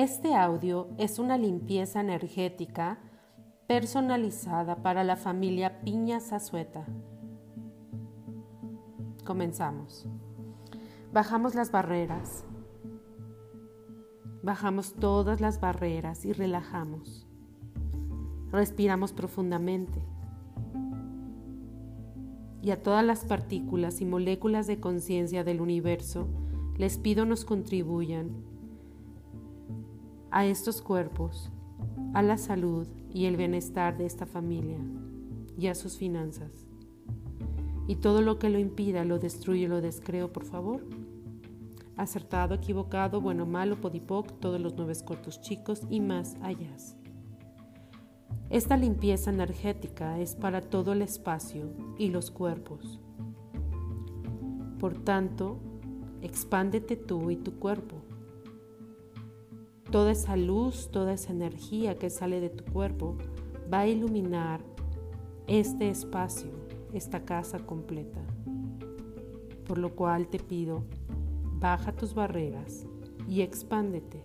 Este audio es una limpieza energética personalizada para la familia Piña Zazueta. Comenzamos. Bajamos las barreras. Bajamos todas las barreras y relajamos. Respiramos profundamente. Y a todas las partículas y moléculas de conciencia del universo les pido nos contribuyan a estos cuerpos, a la salud y el bienestar de esta familia y a sus finanzas. Y todo lo que lo impida, lo destruye, lo descreo, por favor. Acertado, equivocado, bueno, malo, podipoc, todos los nueve cortos chicos y más allá. Esta limpieza energética es para todo el espacio y los cuerpos. Por tanto, expándete tú y tu cuerpo. Toda esa luz, toda esa energía que sale de tu cuerpo va a iluminar este espacio, esta casa completa. Por lo cual te pido, baja tus barreras y expándete.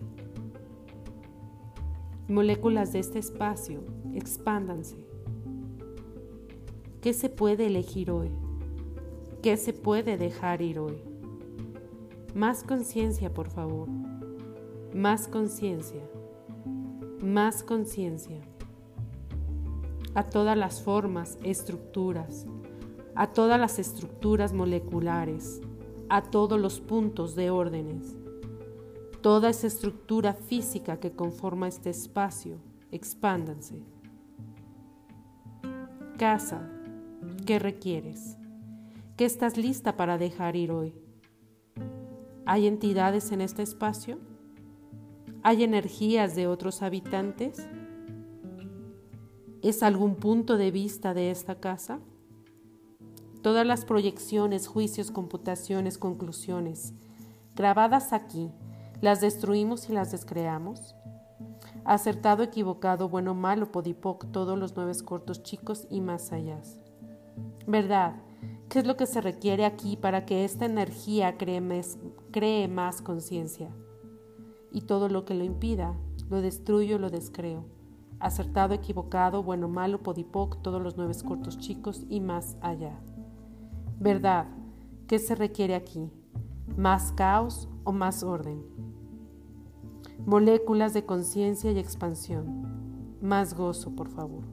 Moléculas de este espacio, expándanse. ¿Qué se puede elegir hoy? ¿Qué se puede dejar ir hoy? Más conciencia, por favor. Más conciencia. Más conciencia. A todas las formas, estructuras, a todas las estructuras moleculares, a todos los puntos de órdenes Toda esa estructura física que conforma este espacio, expándanse. Casa, ¿qué requieres? ¿Qué estás lista para dejar ir hoy? ¿Hay entidades en este espacio? ¿Hay energías de otros habitantes? ¿Es algún punto de vista de esta casa? Todas las proyecciones, juicios, computaciones, conclusiones, grabadas aquí ¿Las destruimos y las descreamos? Acertado, equivocado, bueno, malo, podipoc, todos los nueve cortos chicos y más allá. ¿Verdad? ¿Qué es lo que se requiere aquí para que esta energía cree cree más conciencia? Y todo lo que lo impida, lo destruyo, lo descreo. Acertado, equivocado, bueno, malo, podipoc, todos los nueve cortos chicos y más allá. ¿Verdad? ¿Qué se requiere aquí? ¿Más caos o más orden? Moléculas de conciencia y expansión. Más gozo, por favor.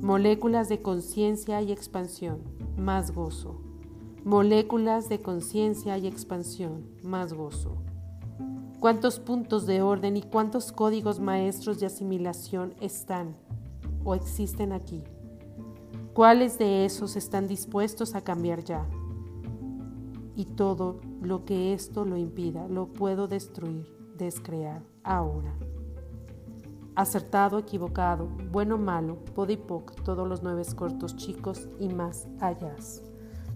Moléculas de conciencia y expansión. Más gozo. Moléculas de conciencia y expansión. Más gozo. ¿Cuántos puntos de orden y cuántos códigos maestros de asimilación están o existen aquí? ¿Cuáles de esos están dispuestos a cambiar ya? Y todo lo que esto lo impida, lo puedo destruir descrear ahora. Acertado, equivocado, bueno, malo, podipoc, todos los nueve cortos chicos y más allá.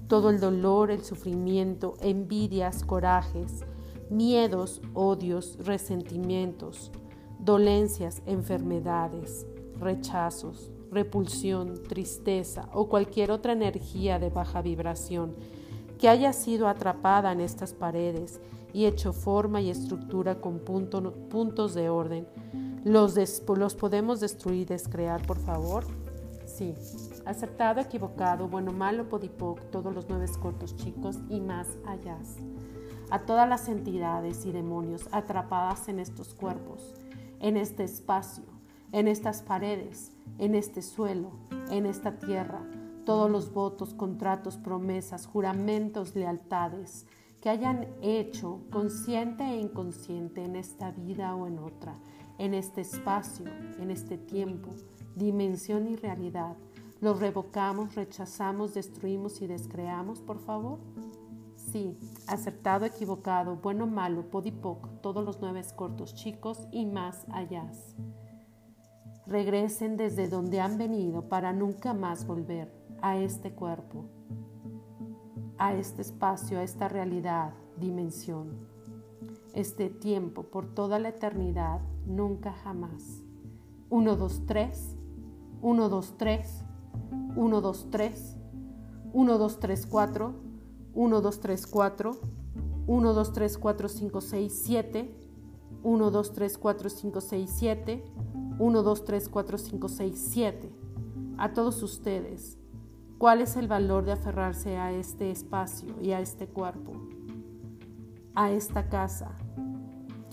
Todo el dolor, el sufrimiento, envidias, corajes, miedos, odios, resentimientos, dolencias, enfermedades, rechazos, repulsión, tristeza o cualquier otra energía de baja vibración que haya sido atrapada en estas paredes y hecho forma y estructura con puntos de orden. ¿Los, ¿Los podemos destruir descrear, por favor? Sí. Acertado, equivocado, bueno, malo, podipoc, todos los nueve cortos chicos y más allá. A todas las entidades y demonios atrapadas en estos cuerpos, en este espacio, en estas paredes, en este suelo, en esta tierra, todos los votos, contratos, promesas, juramentos, lealtades, que hayan hecho consciente e inconsciente en esta vida o en otra, en este espacio, en este tiempo, dimensión y realidad, los revocamos, rechazamos, destruimos y descreamos, por favor? Sí, acertado, equivocado, bueno, malo, podipoc, todos los nueve cortos chicos y más allá. Regresen desde donde han venido para nunca más volver a este cuerpo a este espacio, a esta realidad, dimensión, este tiempo por toda la eternidad, nunca jamás. 1, 2, 3, 1, 2, 3, 1, 2, 3, 1, 2, 3, 4, 1, 2, 3, 4, 1, 2, 3, 4, 5, 6, 7, 1, 2, 3, 4, 5, 6, 7. 1, 2, 3, 4, 5, 6, 7. A todos ustedes, ¿cuál es el valor de aferrarse a este espacio y a este cuerpo? A esta casa.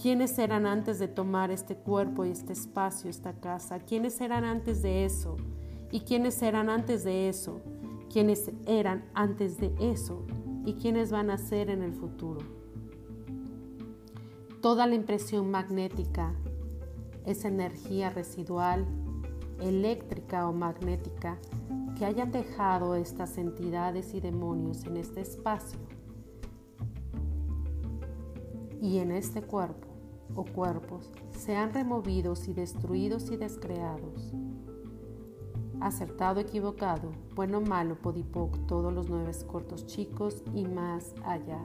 ¿Quiénes eran antes de tomar este cuerpo y este espacio, esta casa? ¿Quiénes eran antes de eso? ¿Y quiénes eran antes de eso? ¿Quiénes eran antes de eso? ¿Y quiénes van a ser en el futuro? Toda la impresión magnética esa energía residual, eléctrica o magnética que hayan dejado estas entidades y demonios en este espacio y en este cuerpo o cuerpos sean removidos y destruidos y descreados. Acertado, equivocado, bueno, malo, podipoc, todos los nueve cortos chicos y más allá.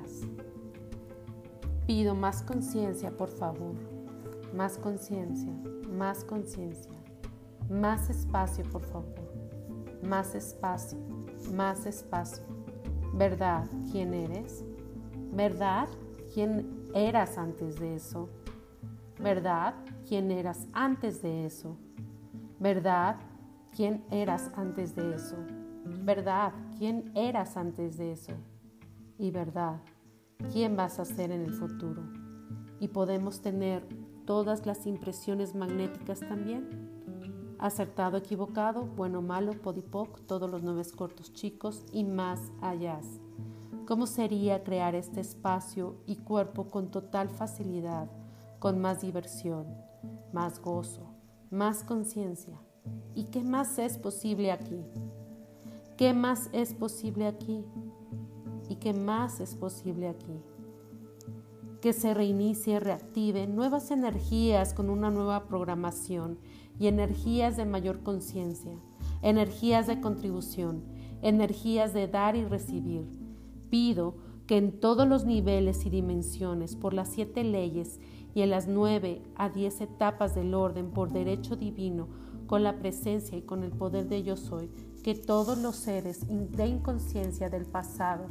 Pido más conciencia, por favor más conciencia, más conciencia, más espacio, por favor, más espacio, más espacio. ¿Verdad quién eres? ¿Verdad quién eras antes de eso? ¿Verdad quién eras antes de eso? ¿Verdad quién eras antes de eso? ¿Verdad quién eras antes de eso? Y verdad, quién vas a ser en el futuro. Y podemos tener todas las impresiones magnéticas también. Acertado, equivocado, bueno, malo, podipoc, todos los nueve cortos chicos y más allá. ¿Cómo sería crear este espacio y cuerpo con total facilidad, con más diversión, más gozo, más conciencia? ¿Y qué más es posible aquí? ¿Qué más es posible aquí? ¿Y qué más es posible aquí? que se reinicie, reactive nuevas energías con una nueva programación y energías de mayor conciencia, energías de contribución, energías de dar y recibir. Pido que en todos los niveles y dimensiones, por las siete leyes y en las nueve a diez etapas del orden por derecho divino, con la presencia y con el poder de yo soy, que todos los seres de inconsciencia del pasado,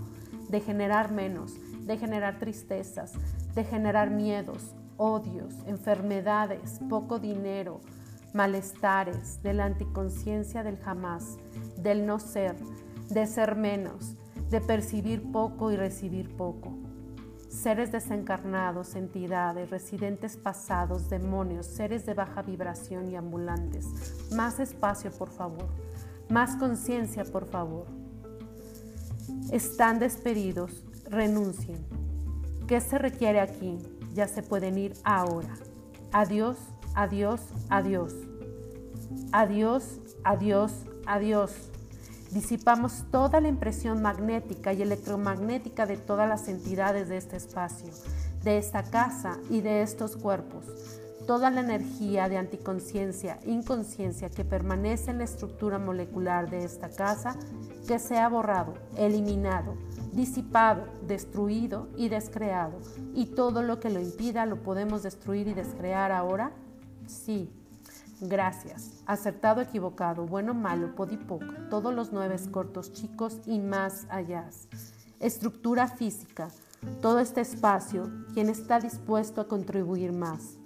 de generar menos, de generar tristezas, de generar miedos, odios, enfermedades, poco dinero, malestares, de la anticonciencia del jamás, del no ser, de ser menos, de percibir poco y recibir poco. Seres desencarnados, entidades, residentes pasados, demonios, seres de baja vibración y ambulantes. Más espacio, por favor. Más conciencia, por favor. Están despedidos. Renuncien. ¿Qué se requiere aquí? Ya se pueden ir ahora. Adiós, adiós, adiós. Adiós, adiós, adiós. Disipamos toda la impresión magnética y electromagnética de todas las entidades de este espacio, de esta casa y de estos cuerpos. Toda la energía de anticonciencia, inconsciencia que permanece en la estructura molecular de esta casa, que sea borrado, eliminado, disipado, destruido y descreado. ¿Y todo lo que lo impida lo podemos destruir y descrear ahora? Sí. Gracias. Acertado, equivocado, bueno, malo, podipoc, todos los nueve cortos chicos y más allá. Estructura física, todo este espacio, quien está dispuesto a contribuir más.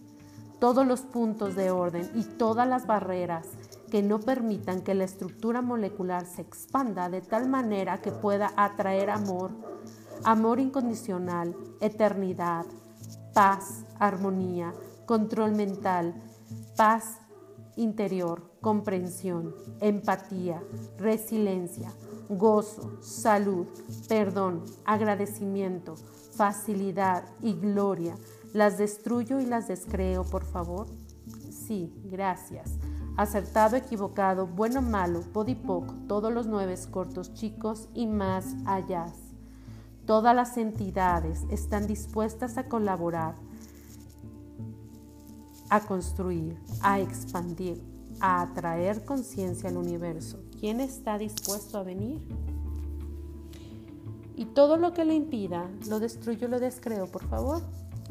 Todos los puntos de orden y todas las barreras que no permitan que la estructura molecular se expanda de tal manera que pueda atraer amor, amor incondicional, eternidad, paz, armonía, control mental, paz interior, comprensión, empatía, resiliencia, gozo, salud, perdón, agradecimiento, facilidad y gloria. ¿Las destruyo y las descreo, por favor? Sí, gracias acertado, equivocado, bueno, malo, podipoc, todos los nueve cortos chicos y más allá. Todas las entidades están dispuestas a colaborar, a construir, a expandir, a atraer conciencia al universo. ¿Quién está dispuesto a venir? Y todo lo que lo impida, lo destruyo, lo descreo, por favor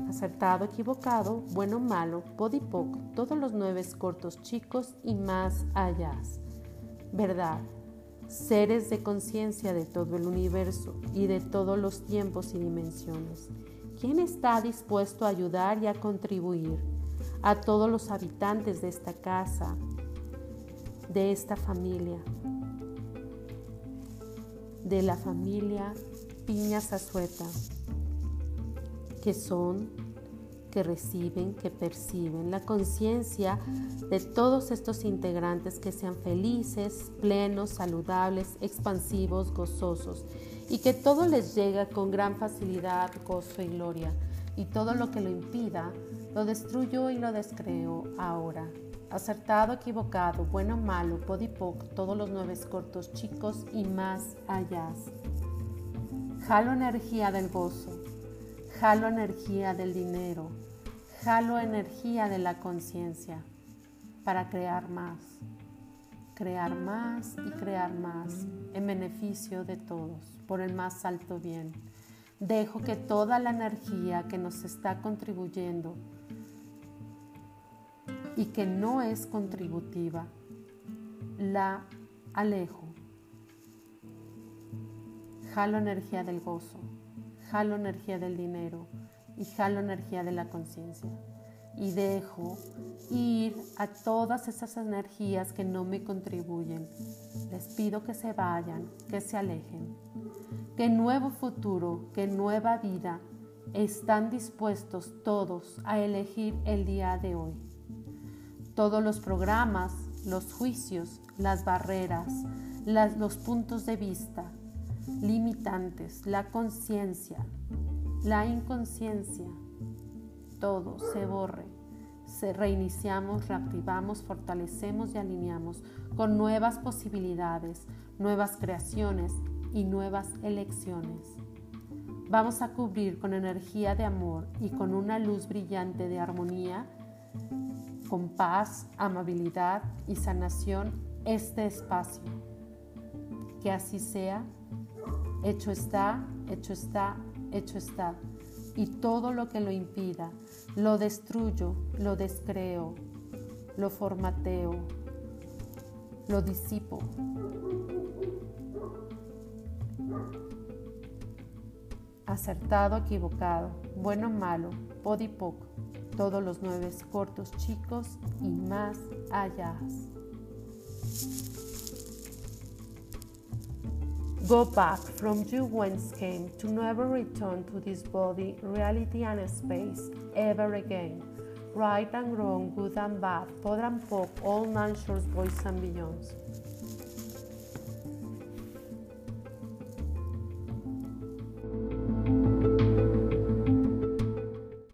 acertado, equivocado, bueno, malo, podipoc, todos los nueve cortos chicos y más allá. Verdad, seres de conciencia de todo el universo y de todos los tiempos y dimensiones. ¿Quién está dispuesto a ayudar y a contribuir a todos los habitantes de esta casa, de esta familia, de la familia Piña Zazueta, que son, que reciben, que perciben la conciencia de todos estos integrantes que sean felices, plenos, saludables, expansivos, gozosos y que todo les llega con gran facilidad, gozo y gloria. Y todo lo que lo impida, lo destruyo y lo descreo ahora. Acertado, equivocado, bueno, malo, podipoc, todos los nueve cortos chicos y más allá. Jalo energía del gozo, jalo energía del dinero, jalo energía de la conciencia para crear más, crear más y crear más en beneficio de todos por el más alto bien. Dejo que toda la energía que nos está contribuyendo y que no es contributiva, la alejo. Jalo energía del gozo, jalo energía del dinero y jalo energía de la conciencia. Y dejo ir a todas esas energías que no me contribuyen. Les pido que se vayan, que se alejen. Que nuevo futuro, que nueva vida están dispuestos todos a elegir el día de hoy. Todos los programas, los juicios, las barreras, los puntos de vista, limitantes, la conciencia, la inconsciencia, todo se borre se reiniciamos, reactivamos, fortalecemos y alineamos con nuevas posibilidades, nuevas creaciones y nuevas elecciones. Vamos a cubrir con energía de amor y con una luz brillante de armonía, con paz, amabilidad y sanación este espacio. Que así sea. Hecho está, hecho está, hecho está. Y todo lo que lo impida, lo destruyo, lo descreo, lo formateo, lo disipo. Acertado, equivocado, bueno, malo, podipoc, todos los nueve cortos chicos y más allá. Go back from you whence came to never return to this body, reality and space ever again. Right and wrong, good and bad, pod and pop, all nations, boys and beyonds.